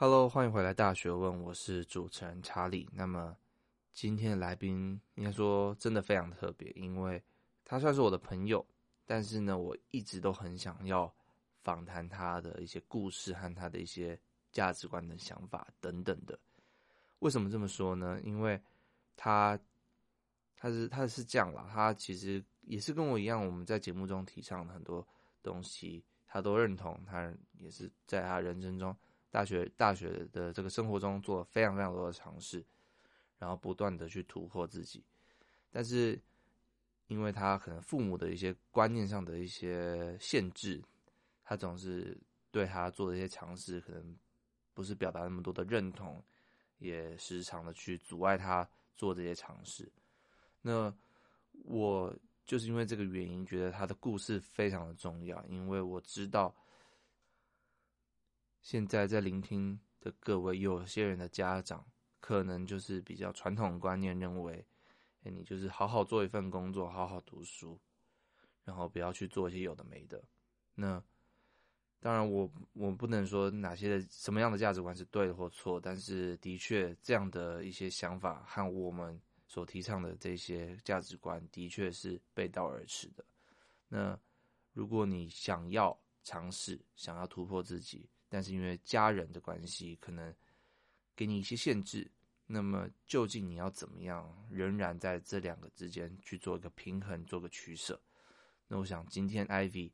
Hello，欢迎回来《大学问》，我是主持人查理。那么今天的来宾应该说真的非常特别，因为他算是我的朋友，但是呢，我一直都很想要访谈他的一些故事和他的一些价值观的想法等等的。为什么这么说呢？因为他他是他是这样啦，他其实也是跟我一样，我们在节目中提倡的很多东西，他都认同，他也是在他人生中。大学大学的这个生活中做了非常非常多的尝试，然后不断的去突破自己，但是因为他可能父母的一些观念上的一些限制，他总是对他做的一些尝试可能不是表达那么多的认同，也时常的去阻碍他做这些尝试。那我就是因为这个原因，觉得他的故事非常的重要，因为我知道。现在在聆听的各位，有些人的家长可能就是比较传统观念，认为，哎，你就是好好做一份工作，好好读书，然后不要去做一些有的没的。那当然我，我我不能说哪些的什么样的价值观是对或错，但是的确这样的一些想法和我们所提倡的这些价值观的确是背道而驰的。那如果你想要尝试，想要突破自己，但是因为家人的关系，可能给你一些限制。那么究竟你要怎么样，仍然在这两个之间去做一个平衡，做个取舍？那我想今天 Ivy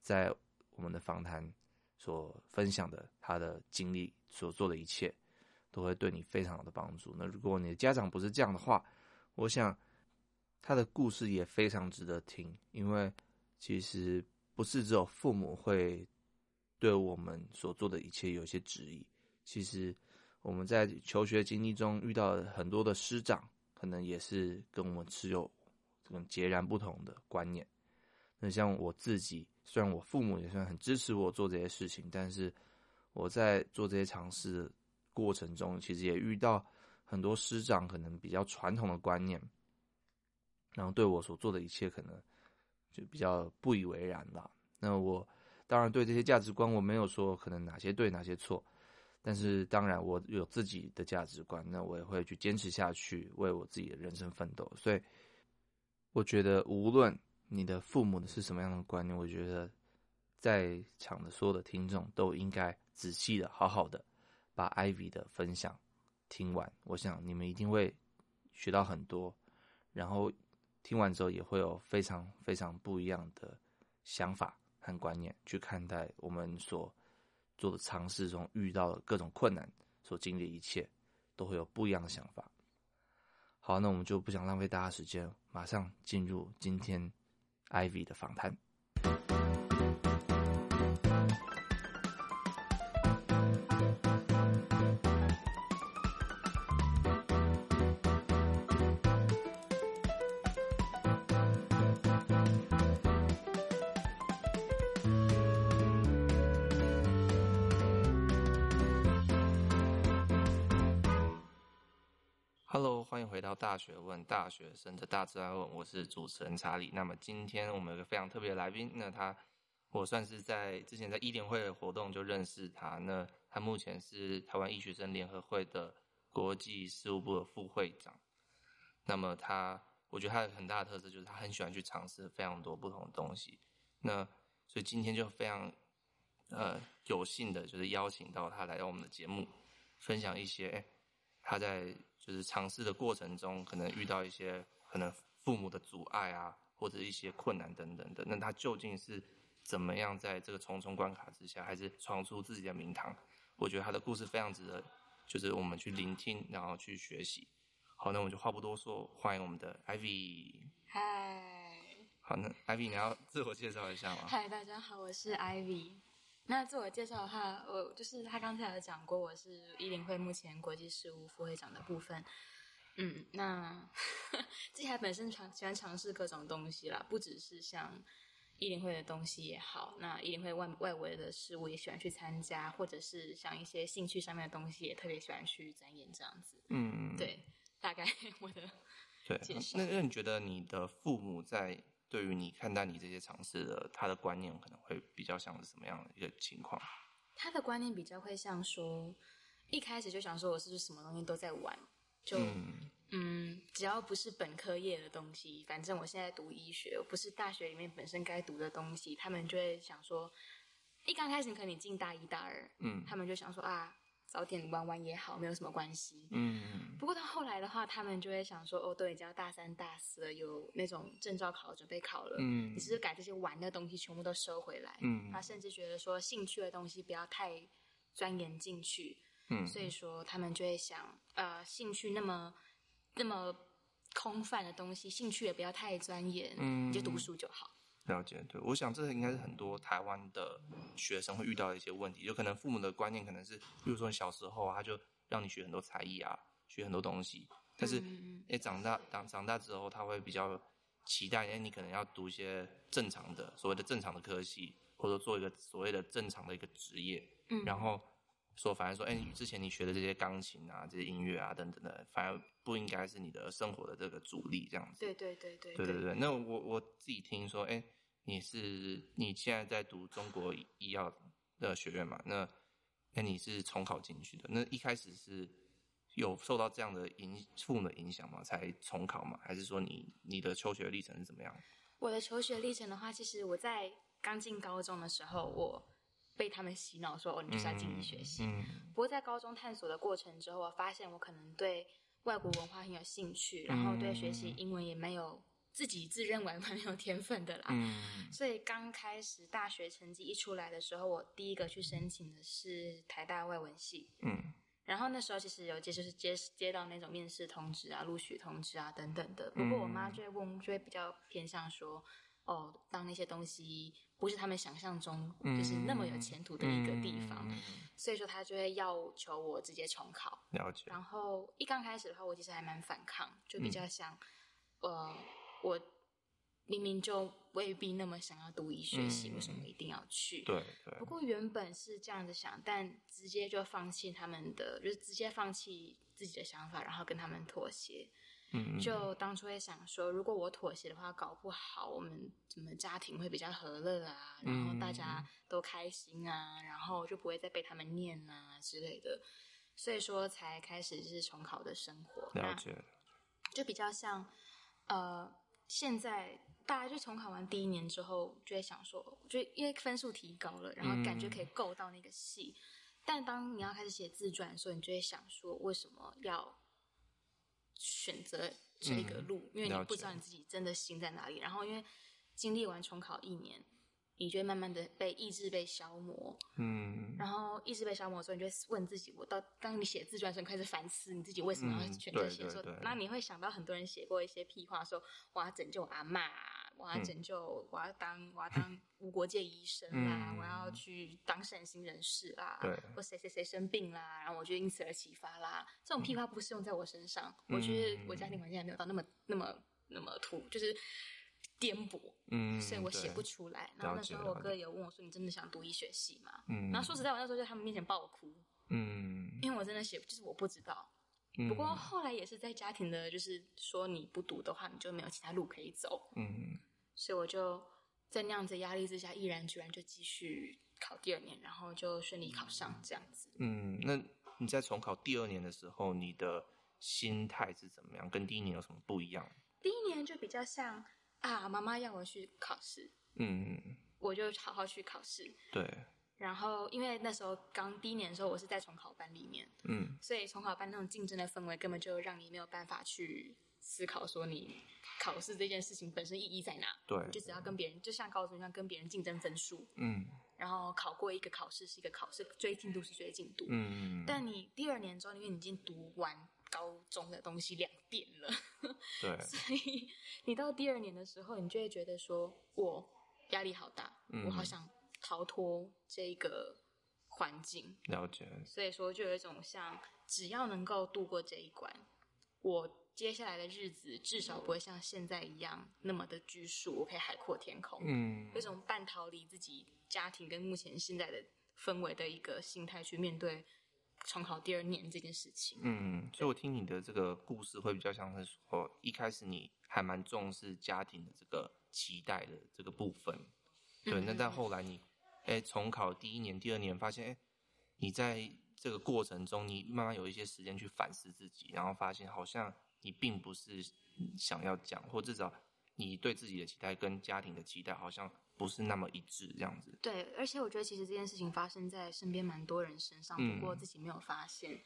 在我们的访谈所分享的他的经历，所做的一切，都会对你非常的帮助。那如果你的家长不是这样的话，我想他的故事也非常值得听，因为其实不是只有父母会。对我们所做的一切有些质疑。其实我们在求学经历中遇到很多的师长，可能也是跟我们持有这种截然不同的观念。那像我自己，虽然我父母也算很支持我做这些事情，但是我在做这些尝试的过程中，其实也遇到很多师长可能比较传统的观念，然后对我所做的一切可能就比较不以为然吧。那我。当然，对这些价值观，我没有说可能哪些对哪些错，但是当然我有自己的价值观，那我也会去坚持下去，为我自己的人生奋斗。所以，我觉得无论你的父母是什么样的观念，我觉得在场的所有的听众都应该仔细的、好好的把 Ivy 的分享听完。我想你们一定会学到很多，然后听完之后也会有非常非常不一样的想法。看观念去看待我们所做的尝试中遇到的各种困难，所经历的一切，都会有不一样的想法。好，那我们就不想浪费大家时间，马上进入今天 Ivy 的访谈。学问，大学生的大自然问，我是主持人查理。那么今天我们有个非常特别的来宾，那他我算是在之前在医联会的活动就认识他。那他目前是台湾医学生联合会的国际事务部的副会长。那么他，我觉得他有很大的特色就是他很喜欢去尝试非常多不同的东西。那所以今天就非常呃有幸的就是邀请到他来到我们的节目，分享一些他在。就是尝试的过程中，可能遇到一些可能父母的阻碍啊，或者一些困难等等的。那他究竟是怎么样在这个重重关卡之下，还是闯出自己的名堂？我觉得他的故事非常值得，就是我们去聆听，然后去学习。好，那我们就话不多说，欢迎我们的 Ivy。嗨。好，那 Ivy 你要自我介绍一下吗？嗨，大家好，我是 Ivy。那自我介绍的话，我就是他刚才有讲过，我是伊林会目前国际事务副会长的部分。嗯，那 自己还本身尝喜欢尝试各种东西啦，不只是像伊林会的东西也好，那伊林会外外围的事物也喜欢去参加，或者是像一些兴趣上面的东西也特别喜欢去钻研这样子。嗯，对，大概 我的。对，那那你觉得你的父母在？对于你看待你这些尝试的，他的观念可能会比较像是什么样的一个情况？他的观念比较会像说，一开始就想说，我是不是什么东西都在玩？就嗯，嗯，只要不是本科业的东西，反正我现在读医学，不是大学里面本身该读的东西，他们就会想说，一刚开始可能你进大一大二，嗯，他们就想说啊。早点玩玩也好，没有什么关系。嗯，不过到后来的话，他们就会想说：“哦，都已经要大三、大四了，有那种证照考准备考了。嗯，你是不是改这些玩的东西，全部都收回来。嗯，他甚至觉得说，兴趣的东西不要太钻研进去。嗯，所以说他们就会想，呃，兴趣那么那么空泛的东西，兴趣也不要太钻研。嗯，你就读书就好。了解，对，我想这应该是很多台湾的学生会遇到的一些问题，就可能父母的观念可能是，比如说你小时候啊，他就让你学很多才艺啊，学很多东西，但是，哎，长大长长大之后，他会比较期待，哎，你可能要读一些正常的，所谓的正常的科系，或者做一个所谓的正常的一个职业，嗯，然后说，反而说，哎，之前你学的这些钢琴啊，这些音乐啊等等的，反而不应该是你的生活的这个主力，这样子。对对对对。对对对，那我我自己听说，哎。你是你现在在读中国医药的学院嘛？那那你是重考进去的？那一开始是有受到这样的影父母的影响吗？才重考吗？还是说你你的求学历程是怎么样？我的求学历程的话，其实我在刚进高中的时候，我被他们洗脑说哦，你就是要进医学系。嗯。不过在高中探索的过程之后，我发现我可能对外国文化很有兴趣，然后对学习英文也没有。自己自认为蛮有天分的啦，嗯，所以刚开始大学成绩一出来的时候，我第一个去申请的是台大外文系，嗯，然后那时候其实有接就是接接到那种面试通知啊、录取通知啊等等的，不过我妈就会问，就会比较偏向说，哦，当那些东西不是他们想象中就是那么有前途的一个地方，所以说她就会要求我直接重考。了解。然后一刚开始的话，我其实还蛮反抗，就比较想，呃。我明明就未必那么想要读医学系，嗯，为什么一定要去？对对。不过原本是这样子想，但直接就放弃他们的，就是直接放弃自己的想法，然后跟他们妥协。嗯。就当初也想说，如果我妥协的话，搞不好我们怎么家庭会比较和乐啊，然后大家都开心啊，然后就不会再被他们念啊之类的。所以说才开始就是重考的生活。了解。就比较像，呃。现在大家就重考完第一年之后，就会想说，就因为分数提高了，然后感觉可以够到那个系。嗯、但当你要开始写自传的时候，你就会想说，为什么要选择这个路？嗯、因为你不知道你自己真的心在哪里。然后因为经历完重考一年。你就会慢慢的被意志被消磨，嗯，然后意志被消磨的时候，你就会问自己：我到当你写自传的时候，你开始反思你自己为什么要选择写作？那你会想到很多人写过一些屁话，说我要拯救阿嬷，我要拯救，嗯、我要当我要当无国界医生啦，嗯、我要去当善心人士啦，对，或谁谁谁生病啦，然后我就因此而启发啦。这种屁话不适用在我身上，嗯、我觉得我家庭环境还没有到那么那么那么土，就是。颠簸，嗯，所以我写不出来。然后那时候我哥有问我说：“你真的想读医学系吗？”嗯，然后说实在，我那时候在他们面前爆哭，嗯，因为我真的写，就是我不知道。不过后来也是在家庭的，就是说你不读的话，你就没有其他路可以走，嗯，所以我就在那样子压力之下，毅然决然就继续考第二年，然后就顺利考上这样子。嗯，那你在重考第二年的时候，你的心态是怎么样？跟第一年有什么不一样？第一年就比较像。啊，妈妈要我去考试，嗯，我就好好去考试。对。然后，因为那时候刚第一年的时候，我是在重考班里面，嗯，所以重考班那种竞争的氛围根本就让你没有办法去思考说你考试这件事情本身意义在哪。对。你就只要跟别人，就像高中一样跟别人竞争分数，嗯，然后考过一个考试是一个考试，追进度是追进度，嗯。但你第二年之后，因为你已经读完。高中的东西两遍了，对，所以你到第二年的时候，你就会觉得说，我压力好大，嗯，我好想逃脱这个环境。了解。所以说，就有一种像，只要能够度过这一关，我接下来的日子至少不会像现在一样那么的拘束，我可以海阔天空。嗯，有一种半逃离自己家庭跟目前现在的氛围的一个心态去面对。重考第二年这件事情，嗯，所以我听你的这个故事会比较像是说，一开始你还蛮重视家庭的这个期待的这个部分，对，嗯、那但后来你，哎，重考第一年、第二年发现，哎，你在这个过程中，你慢慢有一些时间去反思自己，然后发现好像你并不是想要讲，或至少你对自己的期待跟家庭的期待好像不是那么一致，这样子。对，而且我觉得其实这件事情发生在身边蛮多人身上，不过自己没有发现。嗯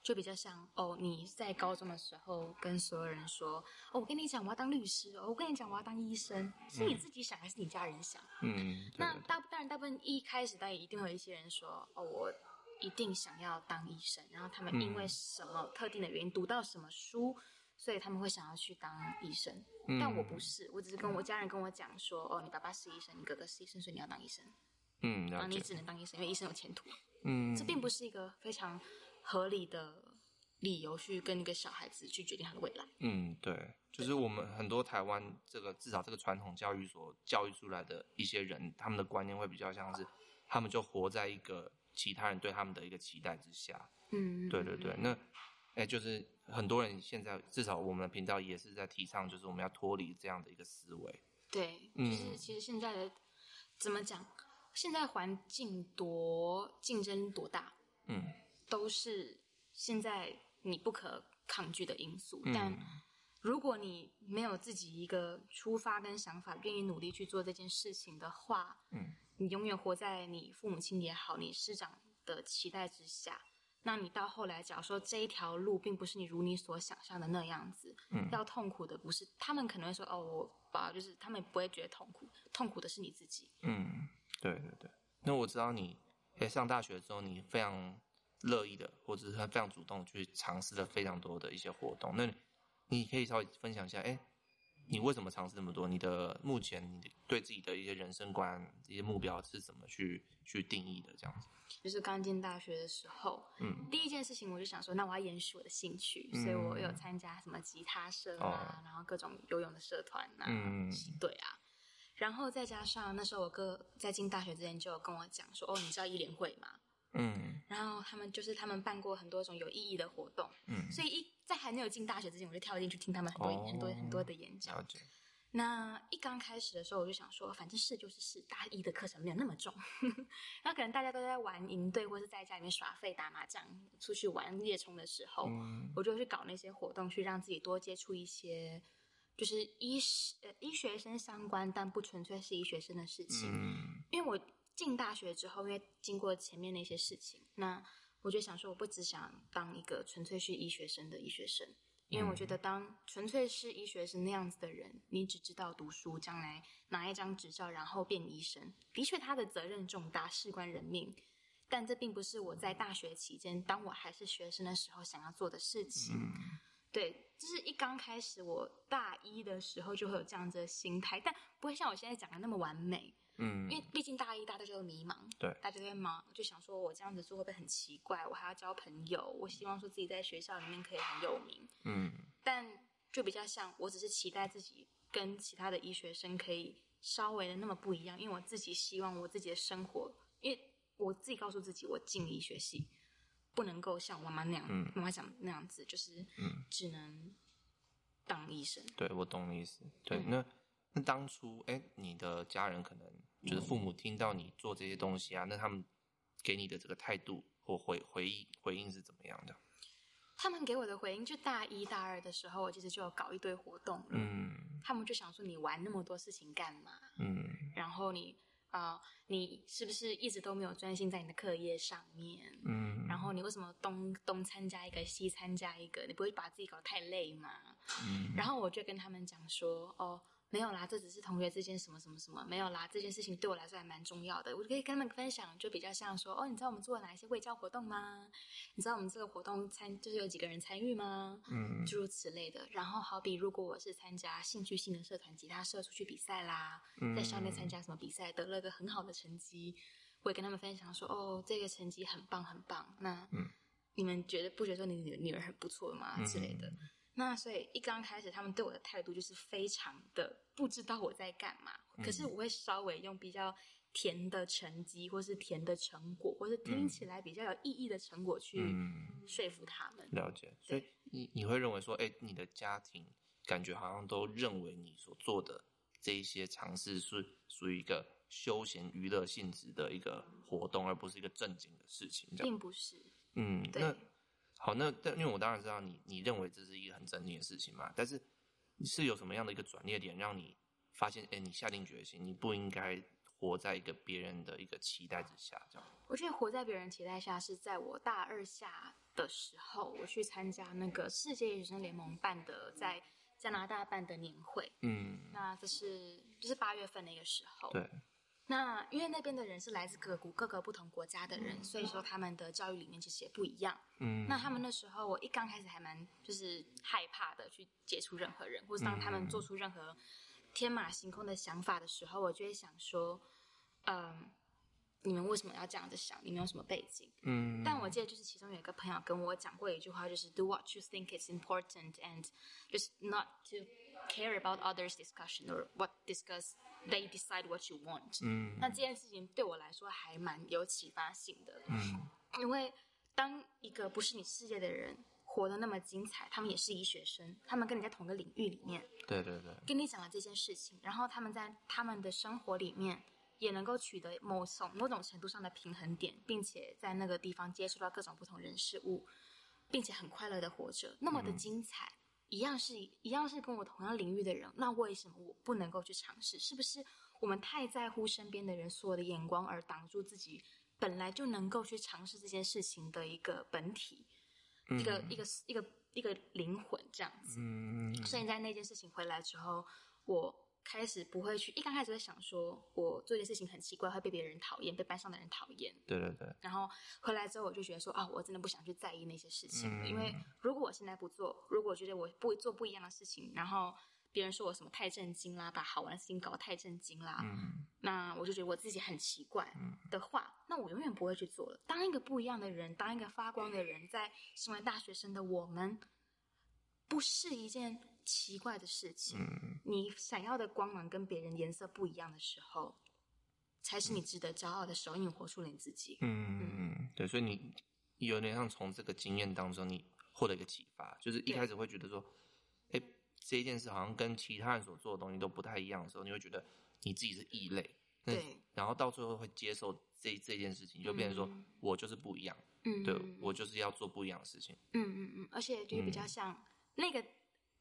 就比较像哦，你在高中的时候跟所有人说哦，我跟你讲我要当律师哦，我跟你讲我要当医生，是你自己想还是你家人想？嗯，那大当然大部分一开始当然一定会有一些人说哦，我一定想要当医生，然后他们因为什么特定的原因读到什么书，所以他们会想要去当医生。但我不是，我只是跟我家人跟我讲说哦，你爸爸是医生，你哥哥是医生，所以你要当医生。嗯，然后你只能当医生，因为医生有前途。嗯，这并不是一个非常。合理的理由去跟一个小孩子去决定他的未来。嗯，对，就是我们很多台湾这个至少这个传统教育所教育出来的一些人，他们的观念会比较像是，他们就活在一个其他人对他们的一个期待之下。嗯，对对对。那，哎，就是很多人现在至少我们的频道也是在提倡，就是我们要脱离这样的一个思维。对，就是其实现在的、嗯、怎么讲，现在环境多竞争多大？嗯。都是现在你不可抗拒的因素，嗯，但如果你没有自己一个出发跟想法，愿意努力去做这件事情的话，嗯，你永远活在你父母亲也好，你师长的期待之下。那你到后来，假如说这一条路并不是你如你所想象的那样子，嗯，要痛苦的不是他们，可能会说哦，我爸就是他们也不会觉得痛苦，痛苦的是你自己。嗯，对对对。那我知道你，在，上大学之后你非常。乐意的，或者是他非常主动去尝试了非常多的一些活动。那你可以稍微分享一下，哎，你为什么尝试这么多？你的目前你对自己的一些人生观、一些目标是怎么去去定义的？这样子，就是刚进大学的时候，嗯，第一件事情我就想说，那我要延续我的兴趣，嗯、所以我有参加什么吉他社啊、哦，然后各种游泳的社团啊，嗯，对啊，然后再加上那时候我哥在进大学之前就有跟我讲说，哦，你知道一联会吗？嗯，然后他们就是他们办过很多种有意义的活动，嗯，所以一在还没有进大学之前，我就跳进去听他们很多、哦、很多很多的演讲。那一刚开始的时候，我就想说，反正试就是试，大一的课程没有那么重，然后可能大家都在玩营队，或是在家里面耍废打麻将，出去玩夜冲的时候，嗯，我就去搞那些活动，去让自己多接触一些，就是医呃医学生相关但不纯粹是医学生的事情，嗯，因为我。进大学之后，因为经过前面那些事情，那我就想说，我不只想当一个纯粹是医学生的医学生，因为我觉得当纯粹是医学生那样子的人，你只知道读书，将来拿一张执照，然后变医生，的确他的责任重大，事关人命，但这并不是我在大学期间，当我还是学生的时候想要做的事情。对，就是一刚开始，我大一的时候就会有这样子的心态，但不会像我现在讲的那么完美。嗯，因为毕竟大一大家就会迷茫，对，大家都会忙，就想说我这样子做会不会很奇怪？我还要交朋友，我希望说自己在学校里面可以很有名，嗯，但就比较像，我只是期待自己跟其他的医学生可以稍微的那么不一样，因为我自己希望我自己的生活，因为我自己告诉自己，我进医学系不能够像我妈妈那样，嗯，妈妈讲那样子，就是，嗯，只能当医生。对，我懂你意思，对，嗯、那那当初，哎，你的家人可能。就是父母听到你做这些东西啊，那他们给你的这个态度或回回应回应是怎么样的？他们给我的回应，就大一大二的时候，我其实就有搞一堆活动。嗯，他们就想说，你玩那么多事情干嘛？嗯，然后你啊、呃，你是不是一直都没有专心在你的课业上面？嗯，然后你为什么东东参加一个，西参加一个？你不会把自己搞得太累吗？嗯，然后我就跟他们讲说，哦。没有啦，这只是同学之间什么什么什么，没有啦，这件事情对我来说还蛮重要的，我就可以跟他们分享，就比较像说，哦，你知道我们做了哪一些卫教活动吗？你知道我们这个活动参就是有几个人参与吗？嗯，诸如此类的。然后好比如果我是参加兴趣性的社团，吉他社出去比赛啦，在校内参加什么比赛，得了个很好的成绩，我也跟他们分享说，哦，这个成绩很棒很棒。那，嗯，你们觉得不觉得说你的女儿很不错吗？之类的。那所以一刚开始，他们对我的态度就是非常的不知道我在干嘛。嗯、可是我会稍微用比较甜的成绩，或是甜的成果，或是听起来比较有意义的成果去说服他们。嗯、了解。所以你你会认为说，哎，你的家庭感觉好像都认为你所做的这一些尝试是属于一个休闲娱乐性质的一个活动，而不是一个正经的事情。并不是。嗯，对那好，那但因为我当然知道你你认为这是一个很正经的事情嘛，但是你是有什么样的一个转捩点让你发现，哎，你下定决心，你不应该活在一个别人的一个期待之下，这样？我觉得活在别人期待下是在我大二下的时候，我去参加那个世界学生联盟办的在加拿大办的年会。嗯，那这是就是八月份的一个时候。对。那因为那边的人是来自各国各个不同国家的人，所以说他们的教育理念其实也不一样。嗯。那他们那时候，我一刚开始还蛮就是害怕的去接触任何人，或是当他们做出任何天马行空的想法的时候，我就会想说，嗯。你们为什么要这样子想？你们有什么背景？嗯，但我记得就是其中有一个朋友跟我讲过一句话，就是 “Do what you think is important and just not to care about others' discussion or what discuss they decide what you want。”嗯，那这件事情对我来说还蛮有启发性的。嗯，因为当一个不是你世界的人活得那么精彩，他们也是医学生，他们跟你在同一个领域里面，对对对，跟你讲了这件事情，然后他们在他们的生活里面。也能够取得某种某种程度上的平衡点，并且在那个地方接触到各种不同人事物，并且很快乐的活着，那么的精彩，嗯、一样是一样是跟我同样领域的人，那为什么我不能够去尝试？是不是我们太在乎身边的人所有的眼光，而挡住自己本来就能够去尝试这件事情的一个本体，嗯、一个一个一个一个灵魂这样子？嗯，所以在那件事情回来之后，我。开始不会去，一刚开始会想说，我做一件事情很奇怪，会被别人讨厌，被班上的人讨厌。对对对。然后回来之后，我就觉得说啊，我真的不想去在意那些事情了，嗯，因为如果我现在不做，如果我觉得我不做不一样的事情，然后别人说我什么太震惊啦，把好玩的事情搞得太震惊啦，嗯，那我就觉得我自己很奇怪的话，那我永远不会去做了。当一个不一样的人，当一个发光的人，在身为大学生的我们，不是一件。奇怪的事情，嗯，你闪耀的光芒跟别人颜色不一样的时候，才是你值得骄傲的时候，因为你活出了你自己。嗯嗯嗯，对，所以你有点像从这个经验当中，你获得一个启发，就是一开始会觉得说，哎，这一件事好像跟其他人所做的东西都不太一样的时候，你会觉得你自己是异类。对，然后到最后会接受这这件事情，就变成说、嗯、我就是不一样。嗯，对，我就是要做不一样的事情。嗯嗯嗯，而且就是比较像、嗯、那个。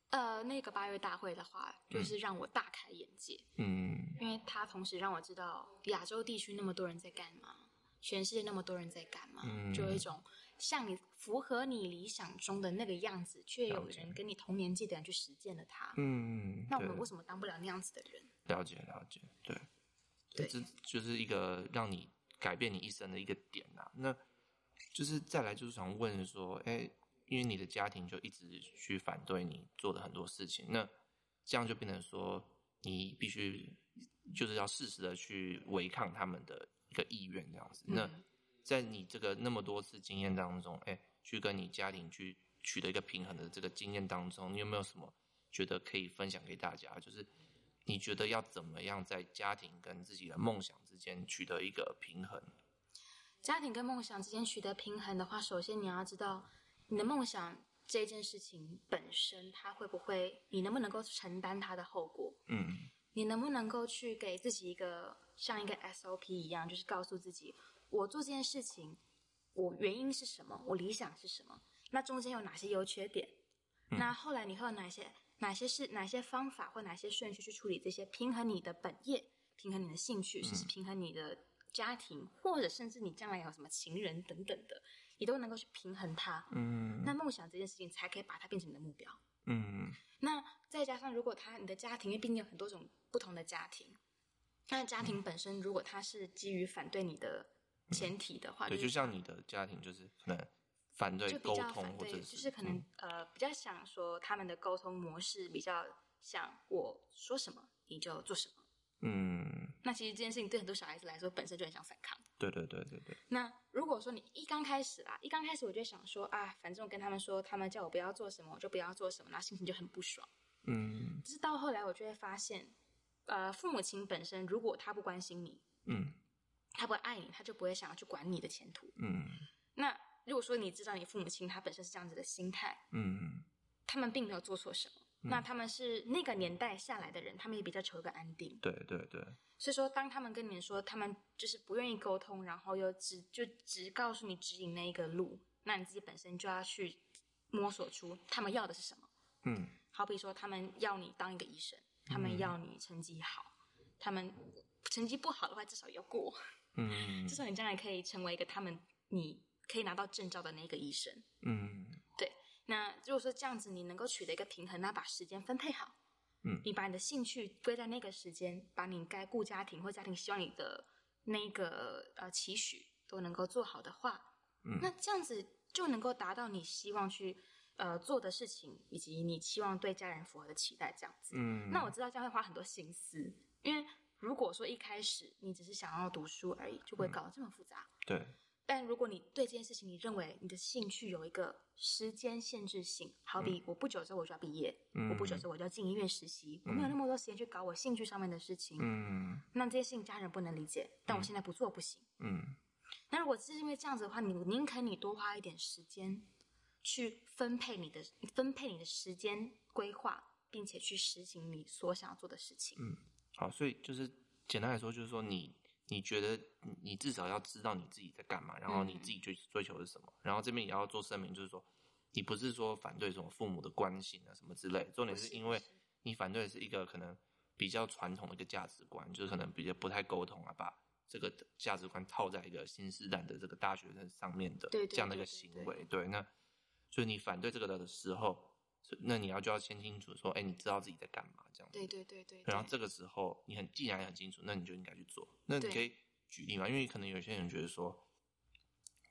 呃，那个八月大会的话，就是让我大开眼界。嗯，因为它同时让我知道亚洲地区那么多人在干嘛，全世界那么多人在干嘛，嗯，就有一种像你符合你理想中的那个样子，却有人跟你同年纪的人去实践了它。嗯，那我们为什么当不了那样子的人？了解，了解，对，对，这就是一个让你改变你一生的一个点啊。那就是再来，就是想问说，哎。因为你的家庭就一直去反对你做的很多事情，那这样就变成说你必须就是要适时的去违抗他们的一个意愿，这样子。那在你这个那么多次经验当中，哎，去跟你家庭去取得一个平衡的这个经验当中，你有没有什么觉得可以分享给大家？就是你觉得要怎么样在家庭跟自己的梦想之间取得一个平衡？家庭跟梦想之间取得平衡的话，首先你要知道。你的梦想这件事情本身，它会不会？你能不能够承担它的后果？嗯，你能不能够去给自己一个像一个 SOP 一样，就是告诉自己，我做这件事情，我原因是什么？我理想是什么？那中间有哪些优缺点？嗯，那后来你会有哪些哪些是哪些方法或哪些顺序去处理这些？平衡你的本业，平衡你的兴趣，甚至平衡你的家庭，或者甚至你将来有什么情人等等的。你都能够去平衡它，嗯，那梦想这件事情才可以把它变成你的目标，嗯，那再加上如果他你的家庭，因为毕竟有很多种不同的家庭，那家庭本身如果他是基于反对你的前提的话，嗯、对，就像你的家庭就是可能反对沟通，或者是就是可能、嗯、呃比较想说他们的沟通模式比较想我说什么你就做什么，嗯，那其实这件事情对很多小孩子来说本身就很想反抗。对对对对对。那如果说你一刚开始啦，一刚开始我就想说啊，反正我跟他们说，他们叫我不要做什么，我就不要做什么，那心情就很不爽。嗯。可是到后来，我就会发现，呃，父母亲本身如果他不关心你，嗯，他不爱你，他就不会想要去管你的前途。嗯。那如果说你知道你父母亲他本身是这样子的心态，嗯，他们并没有做错什么，嗯，那他们是那个年代下来的人，他们也比较求一个安定。对对对。所以说，当他们跟你们说他们就是不愿意沟通，然后又只就只告诉你指引那一个路，那你自己本身就要去摸索出他们要的是什么。嗯，好比说他们要你当一个医生，他们要你成绩好，嗯、他们成绩不好的话至少要过，嗯，至少你将来可以成为一个他们你可以拿到证照的那个医生。嗯，对。那如果说这样子你能够取得一个平衡，那把时间分配好。嗯，你把你的兴趣归在那个时间，把你该顾家庭或家庭希望你的那个呃期许都能够做好的话，嗯，那这样子就能够达到你希望去呃做的事情，以及你期望对家人符合的期待，这样子。嗯，那我知道这样会花很多心思，因为如果说一开始你只是想要读书而已，就不会搞得这么复杂。嗯，对。但如果你对这件事情，你认为你的兴趣有一个时间限制性，好比我不久之后我就要毕业，嗯、我不久之后我就要进医院实习，嗯、我没有那么多时间去搞我兴趣上面的事情。嗯，那这些事情家人不能理解，但我现在不做不行。嗯，那如果是因为这样子的话，你宁肯你多花一点时间去分配你的分配你的时间规划，并且去实行你所想要做的事情。嗯，好，所以就是简单来说，就是说你。你觉得你至少要知道你自己在干嘛，然后你自己追追求的是什么，嗯、然后这边也要做声明，就是说你不是说反对什么父母的关心啊什么之类，重点是因为你反对的是一个可能比较传统的一个价值观，就是可能比较不太沟通啊，把这个价值观套在一个新时代的这个大学生上面的这样的一个行为，对，那所以你反对这个的时候。那你要就要先清楚说，哎、欸，你知道自己在干嘛这样子。对对对对。然后这个时候你很既然很清楚，那你就应该去做。那你可以举例嘛？因为可能有些人觉得说，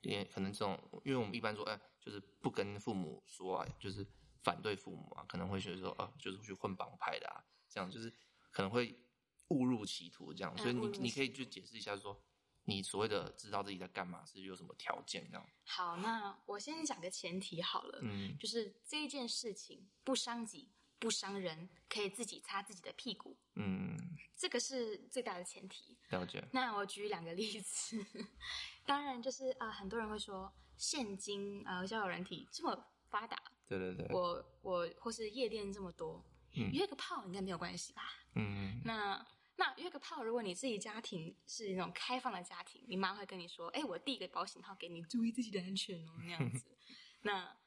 也可能这种，因为我们一般说，哎、欸，就是不跟父母说啊，就是反对父母啊，可能会觉得说，啊，就是去混帮派的啊，这样就是可能会误入歧途这样。所以你你可以就解释一下说。你所谓的知道自己在干嘛是有什么条件这样？好，那我先讲个前提好了，嗯，就是这一件事情不伤己不伤人，可以自己擦自己的屁股，嗯，这个是最大的前提。了解。那我举两个例子，当然就是啊、呃，很多人会说，现今啊、呃，交友软体这么发达，对对对，我我或是夜店这么多，嗯，约个炮应该没有关系吧？嗯，那。那约个炮，如果你自己家庭是那种开放的家庭，你妈会跟你说：“哎、欸，我递一个保险套给你，注意自己的安全哦。”那样子，那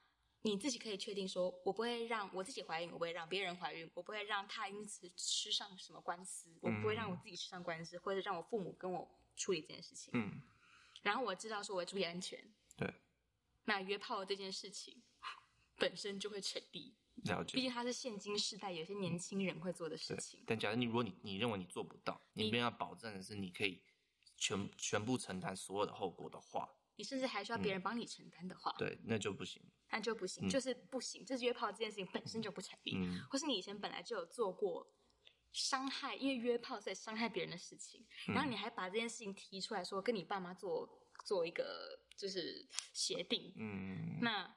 你自己可以确定说，我不会让我自己怀孕，我不会让别人怀孕，我不会让他因此吃上什么官司，我不会让我自己吃上官司，或者让我父母跟我处理这件事情。嗯。然后我知道说，我会注意安全。对。那约炮这件事情本身就会成立。了解，毕竟它是现今世代有些年轻人会做的事情。但假如你如果你你认为你做不到，你一定要保证的是你可以全全部承担所有的后果的话，你甚至还需要别人帮你承担的话，嗯，对，那就不行，那就不行，嗯、就是不行。这是约炮这件事情本身就不成立，嗯，或是你以前本来就有做过伤害，因为约炮在伤害别人的事情，嗯，然后你还把这件事情提出来说跟你爸妈做做一个就是协定，嗯，那。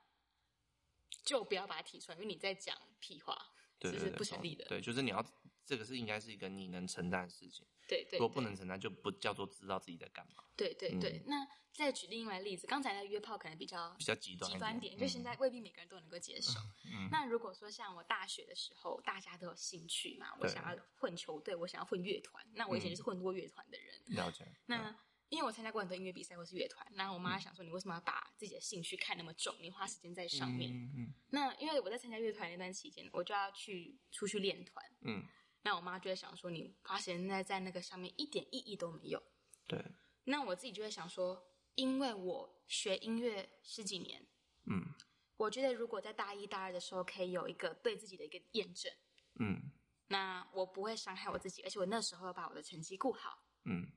就不要把它提出来，因为你在讲屁话，这是不成立的。对，就是你要这个是应该是一个你能承担的事情。对对，如果不能承担，就不叫做知道自己在干嘛。对对对。嗯、那再举另外例子，刚才的约炮可能比较比较极端极端点，嗯、就现在未必每个人都能够接受。嗯。那如果说像我大学的时候，大家都有兴趣嘛，我想要混球队，我想要混乐团，那我以前就是混过乐团的人。了解。那。嗯因为我参加过很多音乐比赛或是乐团，那我妈想说，你为什么要把自己的兴趣看那么重？你花时间在上面。嗯嗯。那因为我在参加乐团那段期间，我就要去出去练团。嗯。那我妈就会想说，你花时间在在那个上面一点意义都没有。对。那我自己就会想说，因为我学音乐十几年，嗯，我觉得如果在大一大二的时候可以有一个对自己的一个验证，嗯，那我不会伤害我自己，而且我那时候要把我的成绩顾好，嗯。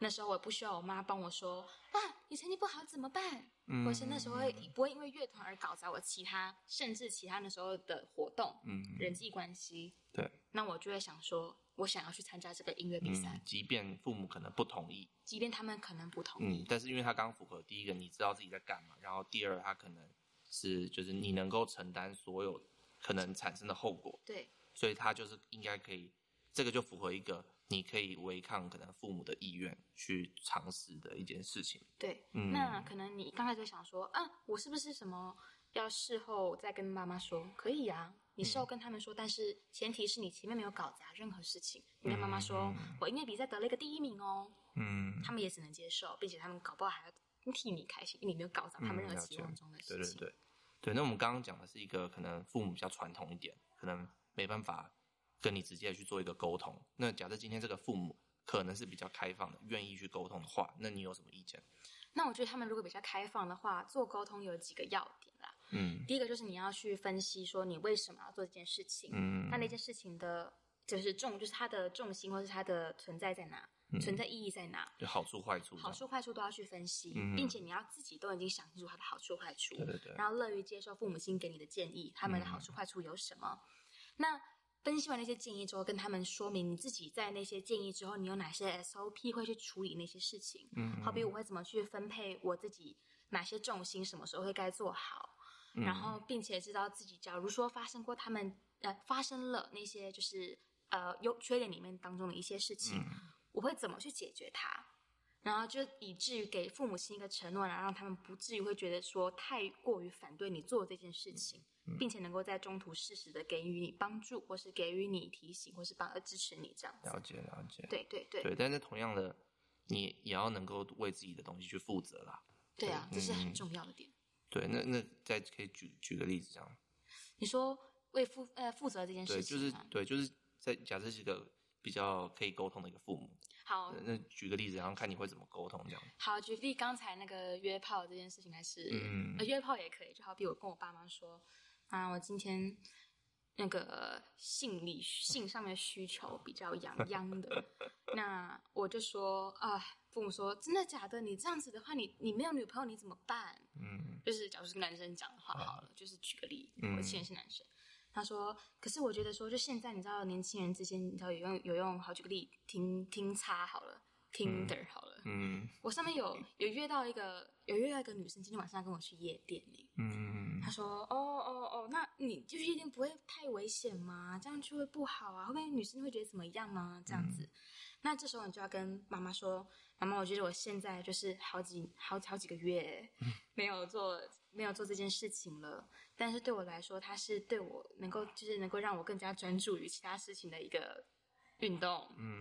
那时候我不需要我妈帮我说啊，你成绩不好怎么办？嗯，或是那时候会不会因为乐团而搞砸我其他，甚至其他那时候的活动，嗯，人际关系，对，那我就会想说，我想要去参加这个音乐比赛，嗯，即便父母可能不同意，即便他们可能不同意，嗯，但是因为他刚符合第一个，你知道自己在干嘛，然后第二，他可能是就是你能够承担所有可能产生的后果，对，所以他就是应该可以，这个就符合一个。你可以违抗可能父母的意愿去尝试的一件事情。对，嗯，那可能你刚才就想说，啊，我是不是什么要事后再跟妈妈说？可以啊，你事后跟他们说，嗯，但是前提是你前面没有搞砸任何事情。你跟妈妈说，嗯，我音乐比赛得了一个第一名哦，嗯，他们也只能接受，并且他们搞不好还要替你开心，因为你没有搞砸他们任何期望中的事情。对对对，对。那我们刚刚讲的是一个可能父母比较传统一点，可能没办法跟你直接去做一个沟通。那假设今天这个父母可能是比较开放的，愿意去沟通的话，那你有什么意见？那我觉得他们如果比较开放的话，做沟通有几个要点啦。嗯，第一个就是你要去分析说你为什么要做这件事情。嗯，那那件事情的。就是重，就是它的重心，或是它的存在在哪，嗯、存在意义在哪？就好处坏处，好处坏处都要去分析，嗯、并且你要自己都已经想清楚它的好处坏处，对对对，然后乐于接受父母亲给你的建议，他们的好处坏处有什么？嗯、那分析完那些建议之后，跟他们说明你自己在那些建议之后，你有哪些 SOP 会去处理那些事情？嗯，好比我会怎么去分配我自己哪些重心，什么时候会该做好，嗯、然后并且知道自己，假如说发生过他们呃发生了那些就是。呃，优缺点里面当中的一些事情，嗯、我会怎么去解决它？然后就以至于给父母亲一个承诺，然后让他们不至于会觉得说太过于反对你做这件事情，嗯、并且能够在中途适时的给予你帮助，或是给予你提醒，或是帮呃支持你这样子。了解了解，对对对对，但是同样的，你也要能够为自己的东西去负责啦。对啊，对这是很重要的点。嗯、对，那那再可以举举个例子这样。你说为负呃负责这件事情，对，就是对，就是。在假设是一个比较可以沟通的一个父母，好，那举个例子，然后看你会怎么沟通这样。好，举例刚才那个约炮这件事情，还是、嗯、呃约炮也可以，就好比我跟我爸妈说，啊，我今天那个性理性上面需求比较痒痒的，那我就说啊，父母说真的假的？你这样子的话，你你没有女朋友你怎么办？嗯，就是假如是个男生讲的话，好了，啊、就是举个例，我现在是男生。嗯他说：“可是我觉得说，就现在你知道，年轻人之间你知道有用有用好几个例，听听差好了，Tinder 好了。嗯，我上面有有约到一个有约到一个女生，今天晚上要跟我去夜店里。嗯，她说：哦哦哦，那你就去夜店不会太危险吗？这样就会不好啊？会不会女生会觉得怎么样吗？这样子，嗯、那这时候你就要跟妈妈说，妈妈，我觉得我现在就是好几好好几个月没有做没有做这件事情了。”但是对我来说，它是对我能够就是能够让我更加专注于其他事情的一个运动。嗯，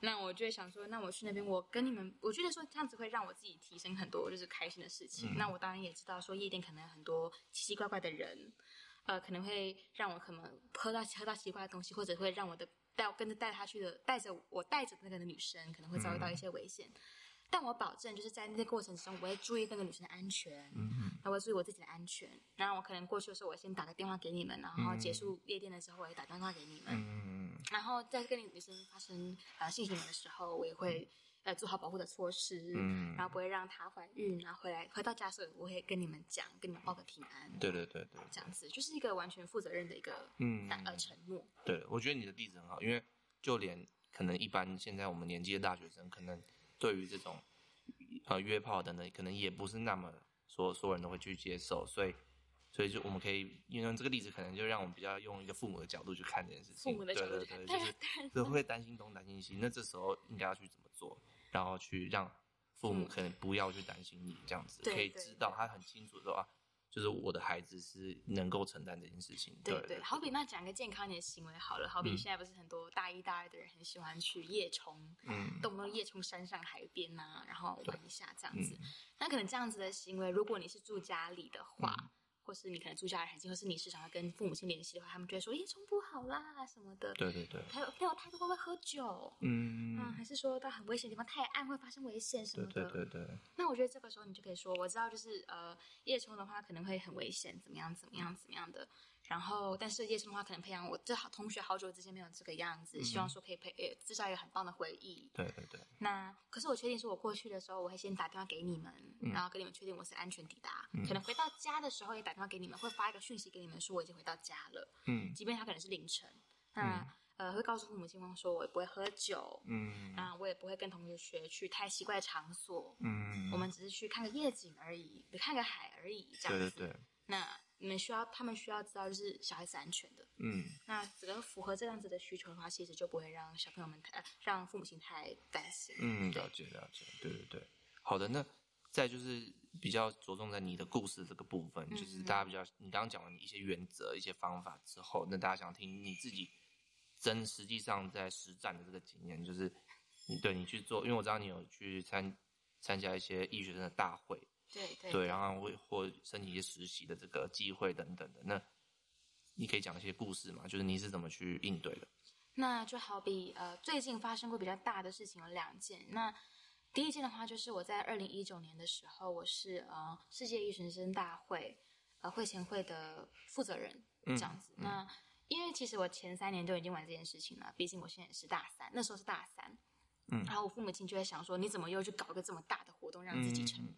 那我就会想说，那我去那边，我跟你们，我觉得说这样子会让我自己提升很多，就是开心的事情。嗯、那我当然也知道说夜店可能有很多奇奇怪怪的人，呃，可能会让我可能喝到喝到奇怪的东西，或者会让我的带跟着带他去的带着我带着那个的女生可能会遭遇到一些危险。嗯但我保证，就是在那个过程中，我会注意那个女生的安全，嗯哼，我会注意我自己的安全。然后我可能过去的时候，我先打个电话给你们，然后结束夜店的时候，我也打电话给你们。嗯，然后在跟你女生发生呃性行为的时候，我也会呃做好保护的措施，嗯，然后不会让她怀孕。然后回来回到家的时候，我会跟你们讲，跟你们报个平安。对对对对，这样子就是一个完全负责任的一个嗯呃承诺。对，我觉得你的例子很好，因为就连可能一般现在我们年纪的大学生，可能对于这种。呃，约炮等等，可能也不是那么说所有人都会去接受，所以，所以就我们可以运用这个例子，可能就让我们比较用一个父母的角度去看这件事情。父母的角度，对对对，就 是就会担心东担心西，那这时候应该要去怎么做，然后去让父母可能不要去担心你这样子，可以知道他很清楚说啊。就是我的孩子是能够承担这件事情，对对，对。好比那讲个健康一点的行为好了，好比现在不是很多大一大二的人很喜欢去夜冲，嗯，动不动夜冲山上海边呐、啊，然后玩一下这样子。嗯、那可能这样子的行为，如果你是住家里的话。嗯或是你可能住家人很近，或是你时常要跟父母亲联系的话，他们就会说夜冲不好啦什么的。对对对。还有还有太多会不会喝酒？嗯嗯。还是说到很危险的地方太暗会发生危险什么的？对对对对。那我觉得这个时候你就可以说，我知道就是呃夜冲的话可能会很危险，怎么样怎么样怎么样的。然后，但是夜生的话，可能培养我这好同学好久之前没有这个样子，嗯、希望说可以培呃制造一个很棒的回忆。对对对。那可是我确定是，我过去的时候，我会先打电话给你们，嗯、然后跟你们确定我是安全抵达。嗯、可能回到家的时候也打电话给你们，会发一个讯息给你们说我已经回到家了。嗯。即便他可能是凌晨，那、嗯、呃会告诉父母亲说，说我也不会喝酒。嗯。那，我也不会跟同学去太奇怪的场所。嗯。我们只是去看个夜景而已，看个海而已，这样子。对对对。那。你们需要，他们需要知道，就是小孩子安全的。嗯，那只要符合这样子的需求的话，其实就不会让小朋友们太，让父母亲太担心。嗯，了解了解，对对对。好的，那再就是比较着重在你的故事这个部分，嗯、就是大家比较，你刚刚讲了一些原则、一些方法之后，那大家想听你自己真实际上在实战的这个经验，就是你对你去做，因为我知道你有去参参加一些医学生的大会，对对对，然后会或申请一些实习的这个机会等等的。那你可以讲一些故事嘛？就是你是怎么去应对的？那就好比呃，最近发生过比较大的事情有两件。那第一件的话，就是我在二零一九年的时候，我是呃世界医学生大会呃会前会的负责人，这样子。嗯、那因为其实我前三年都已经玩这件事情了，毕竟我现在也是大三，那时候是大三。嗯，然后我父母亲就在想说，你怎么又去搞一个这么大的活动，让自己承担？嗯、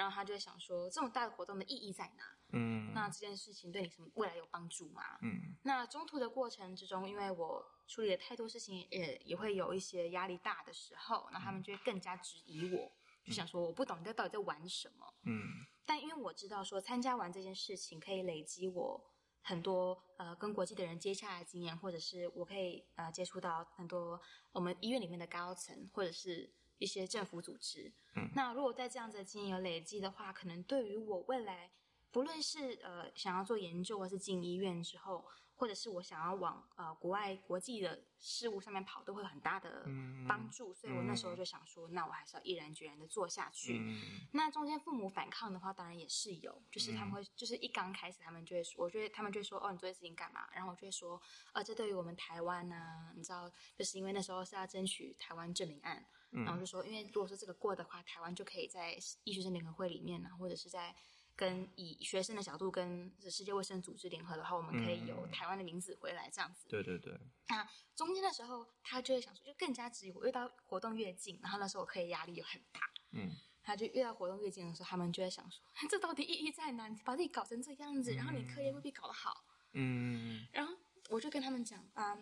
然后他就会想说，这么大的活动的意义在哪？嗯，那这件事情对你什么未来有帮助吗？嗯，那中途的过程之中，因为我处理了太多事情，也也会有一些压力大的时候，那他们就会更加质疑我，就想说我不懂你在到底在玩什么？嗯，但因为我知道说参加完这件事情可以累积我。很多呃，跟国际的人接洽的经验，或者是我可以呃接触到很多我们医院里面的高层，或者是一些政府组织。嗯，那如果在这样子的经验有累积的话，可能对于我未来，不论是呃想要做研究，或是进医院之后。或者是我想要往呃国外国际的事务上面跑，都会有很大的帮助，嗯、所以我那时候就想说，嗯、那我还是要毅然决然的做下去。嗯、那中间父母反抗的话，当然也是有，就是他们会，就是一刚开始他们就会说，我觉得他们就会说，哦，你做这事情干嘛？然后我就会说，呃，这对于我们台湾呢、啊，你知道，就是因为那时候是要争取台湾证明案，嗯、然后就说，因为如果说这个过的话，台湾就可以在医学生联合会里面呢，或者是在。跟以学生的角度跟世界卫生组织联合的话，我们可以有台湾的名字回来这样子。对对对。那中间的时候，他就会想说，就更加质疑我。越到活动越近，然后那时候我课业压力又很大。嗯。他就越到活动越近的时候，他们就会想说，这到底意义在哪？你把自己搞成这样子，然后你课业未必搞得好。嗯。然后我就跟他们讲啊，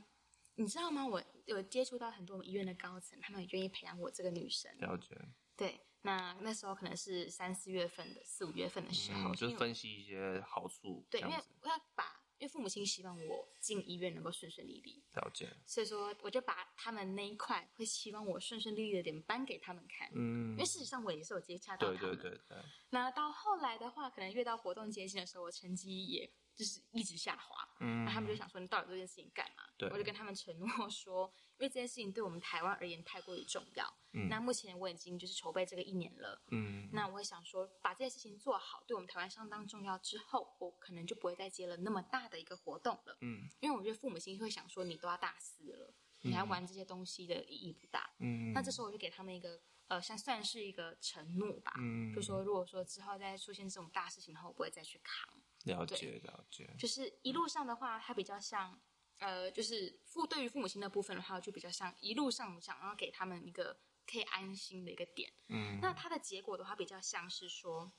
你知道吗？我有接触到很多我们医院的高层，他们也愿意培养我这个女生。了解。对。那那时候可能是三四月份的四五月份的时候，嗯、就分析一些好处。对，因为我要把，因为父母亲希望我进医院能够顺顺利利。了解。所以说，我就把他们那一块会希望我顺顺利利的点搬给他们看。嗯。因为事实上我也是有接洽到他们。对对对对。那到后来的话，可能越到活动接近的时候，我成绩也就是一直下滑。嗯。那他们就想说，你到底这件事情干嘛？对。我就跟他们承诺说。因为这件事情对我们台湾而言太过于重要。嗯。那目前我已经就是筹备这个一年了。嗯。那我会想说，把这件事情做好，对我们台湾相当重要。之后我可能就不会再接了那么大的一个活动了。嗯。因为我觉得父母亲会想说，你都要大四了，你还玩这些东西的意义不大。嗯。那这时候我就给他们一个呃，像算是一个承诺吧。嗯。就说如果说之后再出现这种大事情的话，我不会再去扛。了解了解。就是一路上的话，它比较像。呃，就是父对于父母亲的部分的话，就比较像一路上想要给他们一个可以安心的一个点。嗯，那它的结果的话，比较像是说，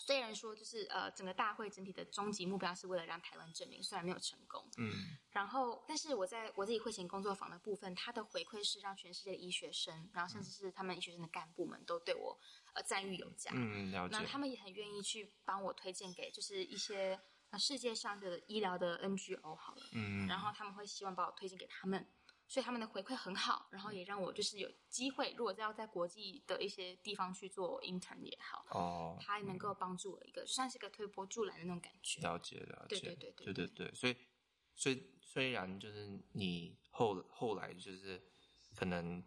虽然说就是呃，整个大会整体的终极目标是为了让台湾证明，虽然没有成功。嗯，然后，但是我在我自己会前工作坊的部分，它的回馈是让全世界的医学生，然后甚至是他们医学生的干部们都对我呃赞誉有加。嗯，了解。那他们也很愿意去帮我推荐给就是一些。那世界上的医疗的 NGO 好了，嗯，然后他们会希望把我推荐给他们，所以他们的回馈很好，然后也让我就是有机会，如果要在国际的一些地方去做 intern 也好，哦，他能够帮助我一个，嗯、算是个推波助澜的那种感觉。了解了解，对对对对对对，所以，所以虽然就是你后后来就是可能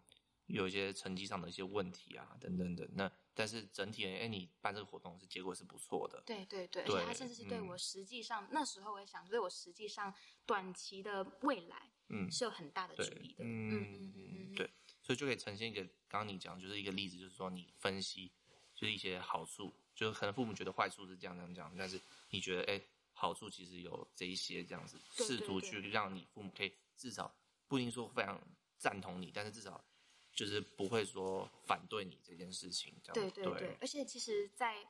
有一些成绩上的一些问题啊等等的那。但是整体，哎，你办这个活动是结果是不错的。对对对，对而且他甚至是对我实际上、嗯、那时候我也想，对我实际上短期的未来，嗯，是有很大的助力的。嗯嗯嗯嗯，对，所以就可以呈现一个刚刚你讲就是一个例子，就是说你分析就是一些好处，就是可能父母觉得坏处是这样这样这样，但是你觉得哎好处其实有这一些这样子，试图去让你父母可以至少不一定说非常赞同你，但是至少。就是不会说反对你这件事情，这样对对对。对而且其实，在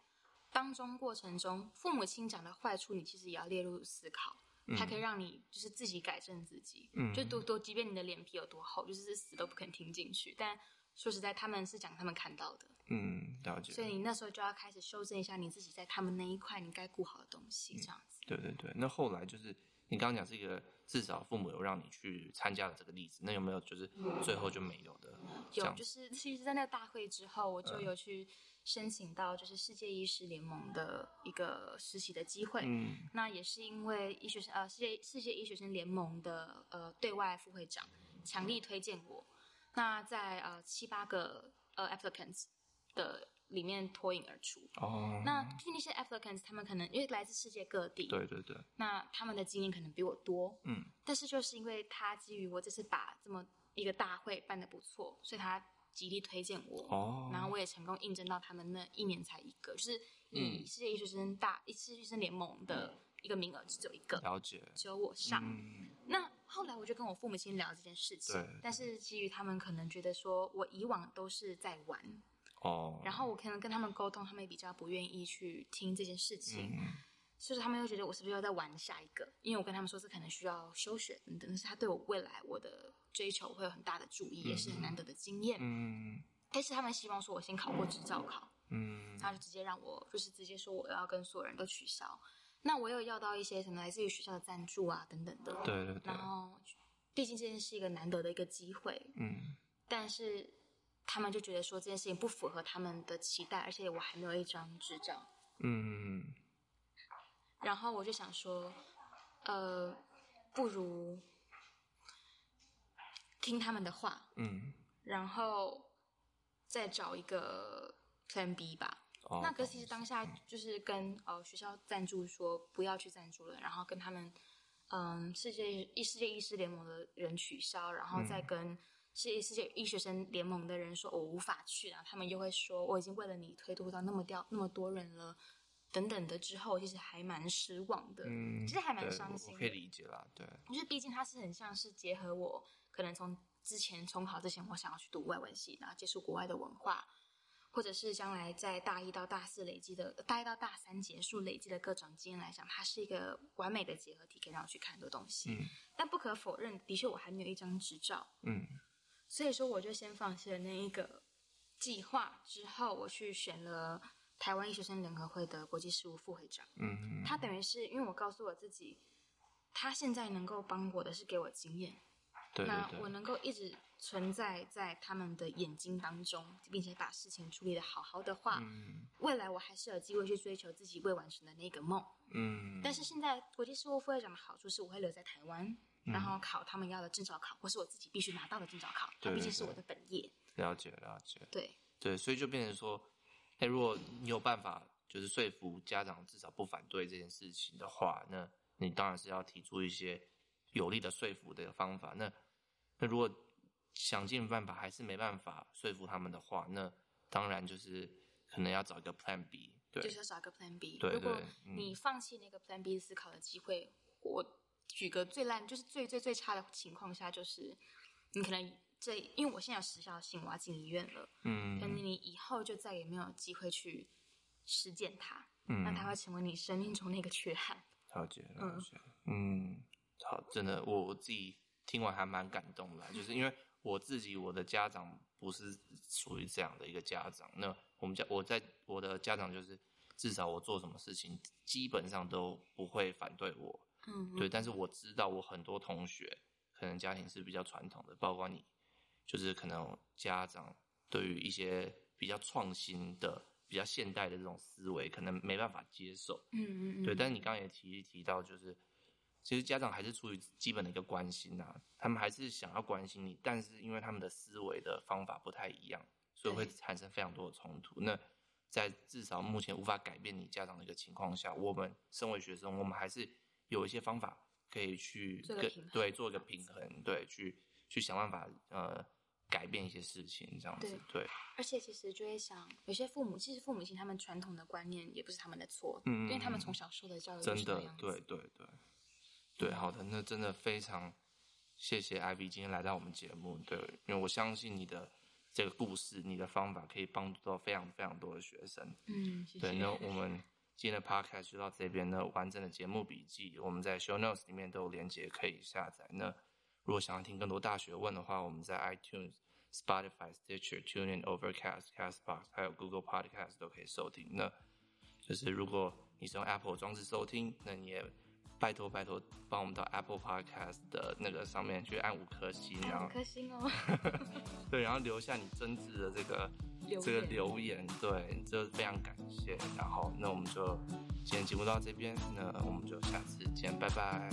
当中过程中，父母亲讲的坏处，你其实也要列入思考，它、嗯、可以让你就是自己改正自己。嗯，就多多，即便你的脸皮有多厚，就是死都不肯听进去。但说实在，他们是讲他们看到的。嗯，了解。所以你那时候就要开始修正一下你自己在他们那一块你该顾好的东西，这样子、嗯。对对对。那后来就是你刚刚讲这个。至少父母有让你去参加了这个例子，那有没有就是最后就没有的？有，就是其实，在那个大会之后，我就有去申请到就是世界医师联盟的一个实习的机会。嗯，那也是因为医学生呃世界世界医学生联盟的呃对外副会长强力推荐我。那在呃七八个呃 applicants 的里面脱颖而出。哦，那那些 applicants 他们可能因为来自世界各地，对对对，那他们的经验可能比我多，嗯，但是就是因为他基于我这次把这么一个大会办的不错，所以他极力推荐我，哦，然后我也成功应征到他们那一年才一个，就是以世界艺术生大，一世界艺术生联盟的一个名额只有一个，了解，只有我上。嗯，那后来我就跟我父母亲聊这件事情，但是基于他们可能觉得说我以往都是在玩，哦，然后我可能跟他们沟通，他们也比较不愿意去听这件事情。嗯就是他们又觉得我是不是要再玩下一个？因为我跟他们说这可能需要休学等等，但是他对我未来我的追求会有很大的注意，也是很难得的经验。嗯。但是他们希望说我先考过执照考，嗯，他就直接让我就是直接说我要跟所有人都取消。那我有要到一些什么来自于学校的赞助啊等等的，对对对。然，后毕竟这件事是一个难得的一个机会，嗯。但是他们就觉得说这件事情不符合他们的期待，而且我还没有一张执照。嗯。然后我就想说，呃，不如听他们的话，嗯，然后再找一个 Plan B 吧。哦，那可是其实当下就是跟呃学校赞助说不要去赞助了，然后跟他们嗯世界医世界医师联盟的人取消，然后再跟世界世界医学生联盟的人说我无法去，然后他们又会说我已经为了你推脱到那么掉那么多人了。等等的之后，其实还蛮失望的，嗯，其实还蛮伤心的。我可以理解啦，对，就是毕竟它是很像是结合我可能从之前中考之前，我想要去读外文系，然后接触国外的文化，或者是将来在大一到大四累积的，大一到大三结束累积的各种经验来讲，它是一个完美的结合体，可以让我去看很多东西。嗯但不可否认，的确我还没有一张执照，嗯所以说我就先放弃了那一个计划。之后我去选了。台湾医学生联合会的国际事务副会长，嗯，他等于是因为我告诉我自己，他现在能够帮我的是给我经验，对对那，我能够一直存在在他们的眼睛当中，并且把事情处理的好好的话，嗯未来我还是有机会去追求自己未完成的那个梦。嗯，但是现在国际事务副会长的好处是我会留在台湾，嗯然后考他们要的证照考，或是我自己必须拿到的证照考，毕竟是我的本业。了解了解，对，对，所以就变成说，哎，如果你有办法。就是说服家长至少不反对这件事情的话，那你当然是要提出一些有力的说服的方法。那那如果想尽办法还是没办法说服他们的话，那当然就是可能要找一个 Plan B。对，就是要找一个 Plan B。对对，如果你放弃那个 Plan B 思考的机会，我举个最烂，就是最最最差的情况下，就是你可能这，因为我现在有时效性，我要进医院了，嗯，可能你以后就再也没有机会去。实践它，嗯，那它会成为你生命中那个缺憾。了解，了解，嗯，嗯，好，真的，我我自己听完还蛮感动的，就是因为我自己我的家长不是属于这样的一个家长，那我们家我在我的家长就是至少我做什么事情基本上都不会反对我，嗯，对，但是我知道我很多同学可能家庭是比较传统的，包括你，就是可能家长对于一些比较创新的。比较现代的这种思维，可能没办法接受。嗯嗯嗯。对，但是你刚刚也提提到，就是其实家长还是出于基本的一个关心啊，他们还是想要关心你，但是因为他们的思维的方法不太一样，所以会产生非常多的冲突。那在至少目前无法改变你家长的一个情况下，我们身为学生，我们还是有一些方法可以去跟对做一个平衡，对，去去想办法呃。改变一些事情，这样子对，对。而且其实就会想，有些父母其实父母亲他们传统的观念也不是他们的错，嗯，因为他们从小受的教育真的，对对对，对，好的，那真的非常谢谢 Ivy 今天来到我们节目，对，因为我相信你的这个故事，你的方法可以帮助到非常非常多的学生，嗯，谢谢。对，那我们今天的 Podcast 就到这边，那完整的节目笔记我们在 Show Notes 里面都有连接可以下载，那。如果想要听更多大学问的话，我们在 iTunes、Spotify、Stitcher、TuneIn、Overcast、Castbox 还有 Google Podcast 都可以收听。那就是如果你是用 Apple 装置收听，那你也拜托拜托帮我们到 Apple Podcast 的那个上面去按五颗星，然后五颗星哦。对，然后留下你真挚的这个这个留言，对，就非常感谢。然后那我们就今天节目到这边，那我们就下次见，拜拜。